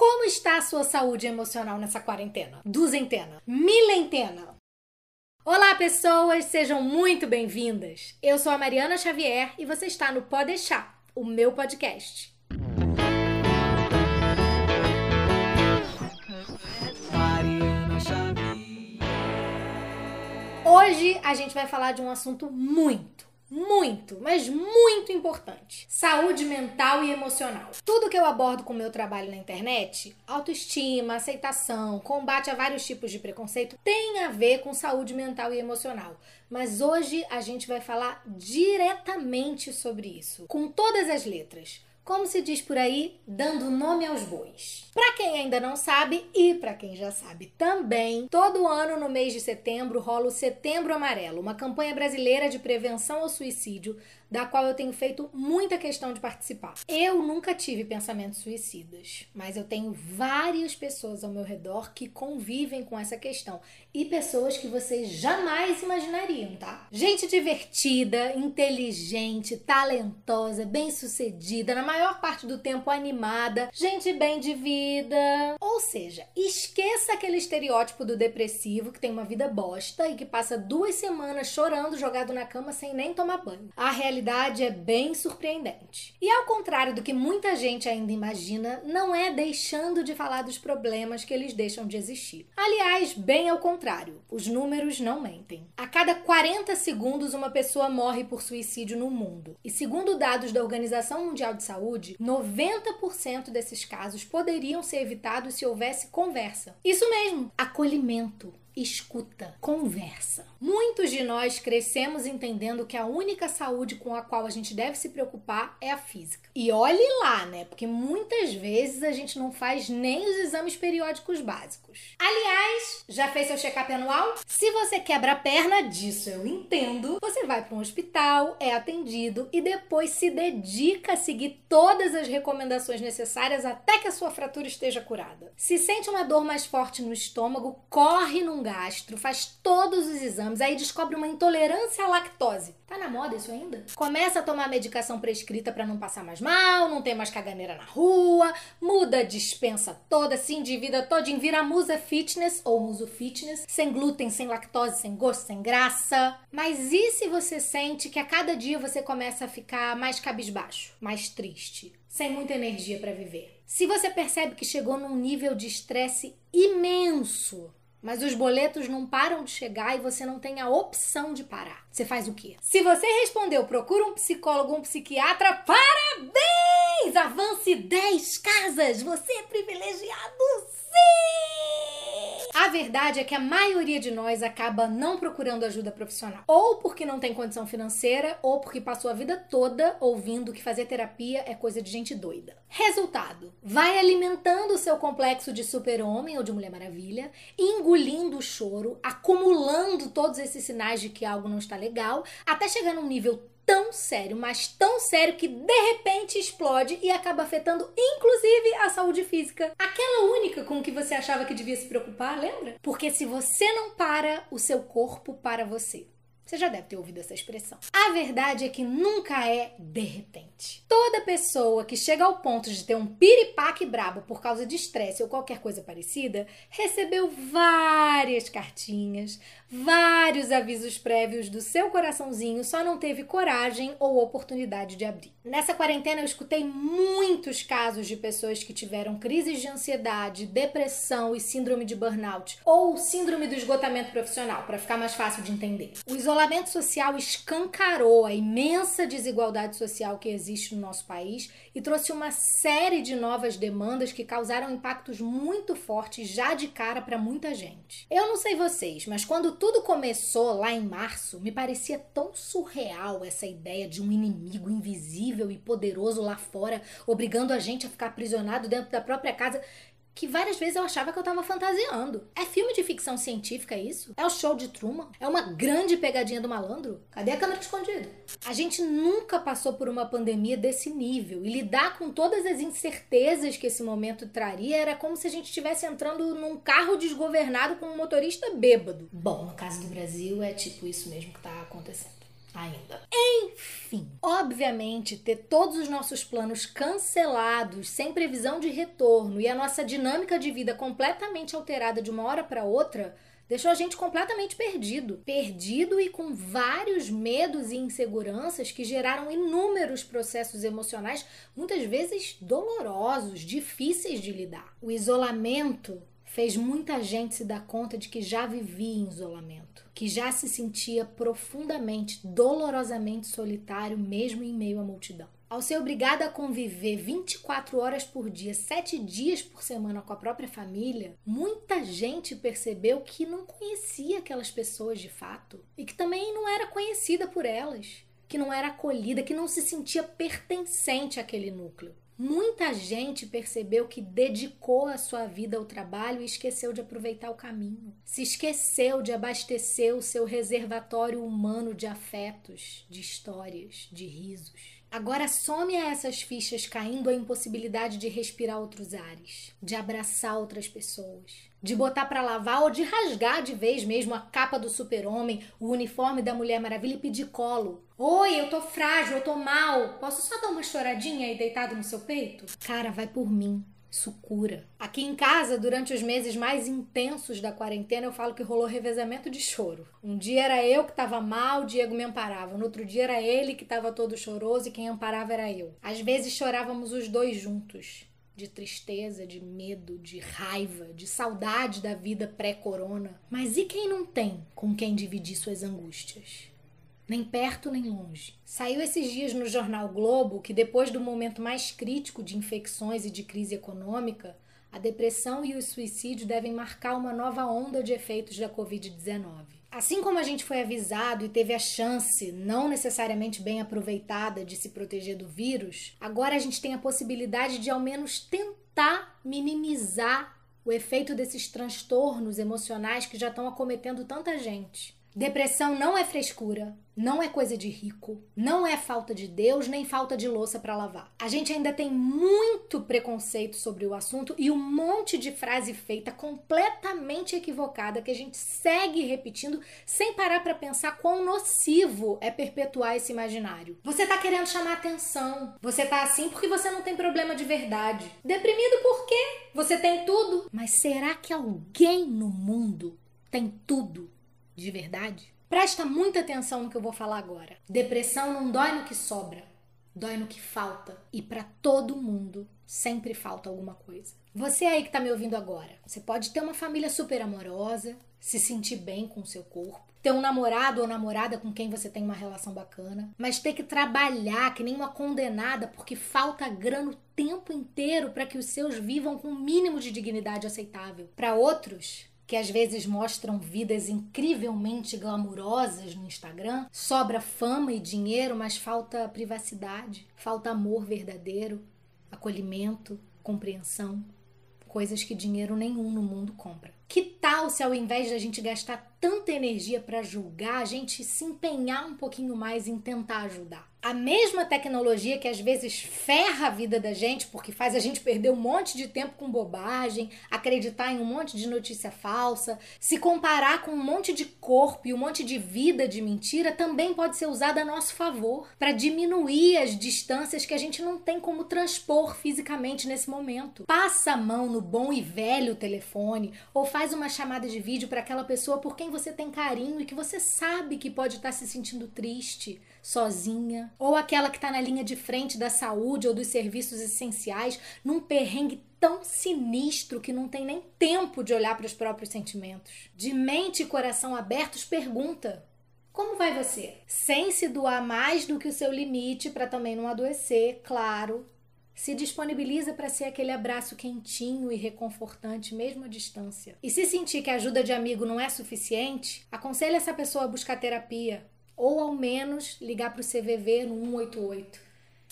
Como está a sua saúde emocional nessa quarentena? Duzentena? Milentena? Olá, pessoas, sejam muito bem-vindas. Eu sou a Mariana Xavier e você está no Pode Deixar, o meu podcast. Hoje a gente vai falar de um assunto muito, muito, mas muito importante: saúde mental e emocional. Tudo que eu abordo com o meu trabalho na internet, autoestima, aceitação, combate a vários tipos de preconceito, tem a ver com saúde mental e emocional. Mas hoje a gente vai falar diretamente sobre isso, com todas as letras como se diz por aí, dando nome aos bois. Para quem ainda não sabe e para quem já sabe também, todo ano no mês de setembro rola o Setembro Amarelo, uma campanha brasileira de prevenção ao suicídio da qual eu tenho feito muita questão de participar. Eu nunca tive pensamentos suicidas, mas eu tenho várias pessoas ao meu redor que convivem com essa questão e pessoas que vocês jamais imaginariam, tá? Gente divertida, inteligente, talentosa, bem-sucedida, na maior parte do tempo animada, gente bem de vida. Ou seja, esqueça aquele estereótipo do depressivo que tem uma vida bosta e que passa duas semanas chorando jogado na cama sem nem tomar banho. A realidade realidade é bem surpreendente. E ao contrário do que muita gente ainda imagina, não é deixando de falar dos problemas que eles deixam de existir. Aliás, bem ao contrário, os números não mentem. A cada 40 segundos, uma pessoa morre por suicídio no mundo. E segundo dados da Organização Mundial de Saúde, 90% desses casos poderiam ser evitados se houvesse conversa. Isso mesmo, acolhimento escuta, conversa. Muitos de nós crescemos entendendo que a única saúde com a qual a gente deve se preocupar é a física. E olhe lá, né? Porque muitas vezes a gente não faz nem os exames periódicos básicos. Aliás, já fez seu check-up anual? Se você quebra a perna, disso eu entendo. Você vai para um hospital, é atendido e depois se dedica a seguir todas as recomendações necessárias até que a sua fratura esteja curada. Se sente uma dor mais forte no estômago, corre num gastro, faz todos os exames, aí descobre uma intolerância à lactose. Tá na moda isso ainda? Começa a tomar medicação prescrita para não passar mais mal, não tem mais caganeira na rua, muda a dispensa toda, se endivida todinho, vira musa fitness ou muso fitness, sem glúten, sem lactose, sem gosto, sem graça. Mas e se você sente que a cada dia você começa a ficar mais cabisbaixo, mais triste, sem muita energia para viver? Se você percebe que chegou num nível de estresse imenso, mas os boletos não param de chegar e você não tem a opção de parar. Você faz o quê? Se você respondeu, procura um psicólogo, um psiquiatra, parabéns! Avance 10 casas! Você é privilegiado, sim! A verdade é que a maioria de nós acaba não procurando ajuda profissional. Ou porque não tem condição financeira, ou porque passou a vida toda ouvindo que fazer terapia é coisa de gente doida. Resultado: vai alimentando o seu complexo de super-homem ou de Mulher Maravilha, engolindo o choro, acumulando todos esses sinais de que algo não está legal, até chegar num nível tão sério, mas tão sério que de repente explode e acaba afetando inclusive a saúde física. Aquela única com que você achava que devia se preocupar, lembra? Porque se você não para, o seu corpo para você. Você já deve ter ouvido essa expressão. A verdade é que nunca é de repente. Toda pessoa que chega ao ponto de ter um piripaque brabo por causa de estresse ou qualquer coisa parecida, recebeu várias cartinhas, vários avisos prévios do seu coraçãozinho, só não teve coragem ou oportunidade de abrir. Nessa quarentena eu escutei muitos casos de pessoas que tiveram crises de ansiedade, depressão e síndrome de burnout ou síndrome do esgotamento profissional, para ficar mais fácil de entender. O isolamento social escancarou a imensa desigualdade social que existe no nosso país e trouxe uma série de novas demandas que causaram impactos muito fortes já de cara para muita gente. Eu não sei vocês, mas quando tudo começou lá em março, me parecia tão surreal essa ideia de um inimigo invisível e poderoso lá fora, obrigando a gente a ficar aprisionado dentro da própria casa, que várias vezes eu achava que eu tava fantasiando. É filme de ficção científica isso? É o show de Truman? É uma grande pegadinha do malandro? Cadê a câmera escondida? A gente nunca passou por uma pandemia desse nível e lidar com todas as incertezas que esse momento traria era como se a gente estivesse entrando num carro desgovernado com um motorista bêbado. Bom, no caso do Brasil é tipo isso mesmo que tá acontecendo. Ainda. Enfim, obviamente, ter todos os nossos planos cancelados, sem previsão de retorno e a nossa dinâmica de vida completamente alterada de uma hora para outra deixou a gente completamente perdido. Perdido e com vários medos e inseguranças que geraram inúmeros processos emocionais, muitas vezes dolorosos, difíceis de lidar. O isolamento fez muita gente se dar conta de que já vivia em isolamento, que já se sentia profundamente, dolorosamente solitário, mesmo em meio à multidão. Ao ser obrigada a conviver 24 horas por dia, 7 dias por semana com a própria família, muita gente percebeu que não conhecia aquelas pessoas de fato e que também não era conhecida por elas, que não era acolhida, que não se sentia pertencente àquele núcleo. Muita gente percebeu que dedicou a sua vida ao trabalho e esqueceu de aproveitar o caminho. Se esqueceu de abastecer o seu reservatório humano de afetos, de histórias, de risos. Agora some a essas fichas caindo a impossibilidade de respirar outros ares, de abraçar outras pessoas, de botar para lavar ou de rasgar de vez mesmo a capa do super-homem, o uniforme da Mulher Maravilha e pedir colo. Oi, eu tô frágil, eu tô mal. Posso só dar uma choradinha aí deitado no seu peito? Cara, vai por mim. Isso cura. Aqui em casa, durante os meses mais intensos da quarentena, eu falo que rolou revezamento de choro. Um dia era eu que estava mal, o Diego me amparava. No outro dia era ele que estava todo choroso e quem amparava era eu. Às vezes chorávamos os dois juntos. De tristeza, de medo, de raiva, de saudade da vida pré-corona. Mas e quem não tem com quem dividir suas angústias? nem perto nem longe. Saiu esses dias no jornal Globo que, depois do momento mais crítico de infecções e de crise econômica, a depressão e o suicídio devem marcar uma nova onda de efeitos da Covid-19. Assim como a gente foi avisado e teve a chance, não necessariamente bem aproveitada, de se proteger do vírus, agora a gente tem a possibilidade de ao menos tentar minimizar o efeito desses transtornos emocionais que já estão acometendo tanta gente. Depressão não é frescura, não é coisa de rico, não é falta de Deus nem falta de louça para lavar. A gente ainda tem muito preconceito sobre o assunto e um monte de frase feita completamente equivocada que a gente segue repetindo sem parar para pensar quão nocivo é perpetuar esse imaginário. Você tá querendo chamar atenção. Você tá assim porque você não tem problema de verdade. Deprimido por quê? Você tem tudo. Mas será que alguém no mundo tem tudo? De verdade? Presta muita atenção no que eu vou falar agora. Depressão não dói no que sobra, dói no que falta. E para todo mundo sempre falta alguma coisa. Você aí que tá me ouvindo agora, você pode ter uma família super amorosa, se sentir bem com o seu corpo, ter um namorado ou namorada com quem você tem uma relação bacana, mas ter que trabalhar que nem uma condenada porque falta grana o tempo inteiro para que os seus vivam com o um mínimo de dignidade aceitável. Para outros, que às vezes mostram vidas incrivelmente glamurosas no Instagram, sobra fama e dinheiro, mas falta privacidade, falta amor verdadeiro, acolhimento, compreensão, coisas que dinheiro nenhum no mundo compra. Que tal se ao invés de a gente gastar tanta energia para julgar, a gente se empenhar um pouquinho mais em tentar ajudar? A mesma tecnologia que às vezes ferra a vida da gente, porque faz a gente perder um monte de tempo com bobagem, acreditar em um monte de notícia falsa, se comparar com um monte de corpo e um monte de vida de mentira, também pode ser usada a nosso favor, para diminuir as distâncias que a gente não tem como transpor fisicamente nesse momento. Passa a mão no bom e velho telefone ou faz uma chamada de vídeo para aquela pessoa por quem você tem carinho e que você sabe que pode estar se sentindo triste sozinha, ou aquela que está na linha de frente da saúde ou dos serviços essenciais, num perrengue tão sinistro que não tem nem tempo de olhar para os próprios sentimentos. De mente e coração abertos, pergunta: como vai você? Sem se doar mais do que o seu limite para também não adoecer, claro. Se disponibiliza para ser aquele abraço quentinho e reconfortante, mesmo à distância. E se sentir que a ajuda de amigo não é suficiente, aconselhe essa pessoa a buscar terapia, ou ao menos ligar para o CVV no 188.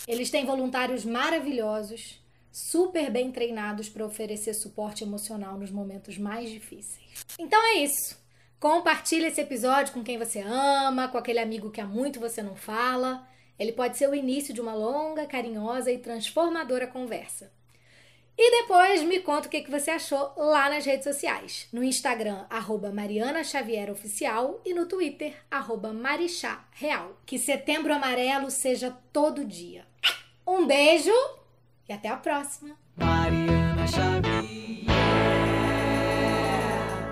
Eles têm voluntários maravilhosos, super bem treinados para oferecer suporte emocional nos momentos mais difíceis. Então é isso. Compartilhe esse episódio com quem você ama, com aquele amigo que há muito você não fala. Ele pode ser o início de uma longa, carinhosa e transformadora conversa. E depois me conta o que você achou lá nas redes sociais. No Instagram, arroba Mariana Xavier Oficial e no Twitter, arroba Marixá Real. Que setembro amarelo seja todo dia. Um beijo e até a próxima. Mariana Xavier.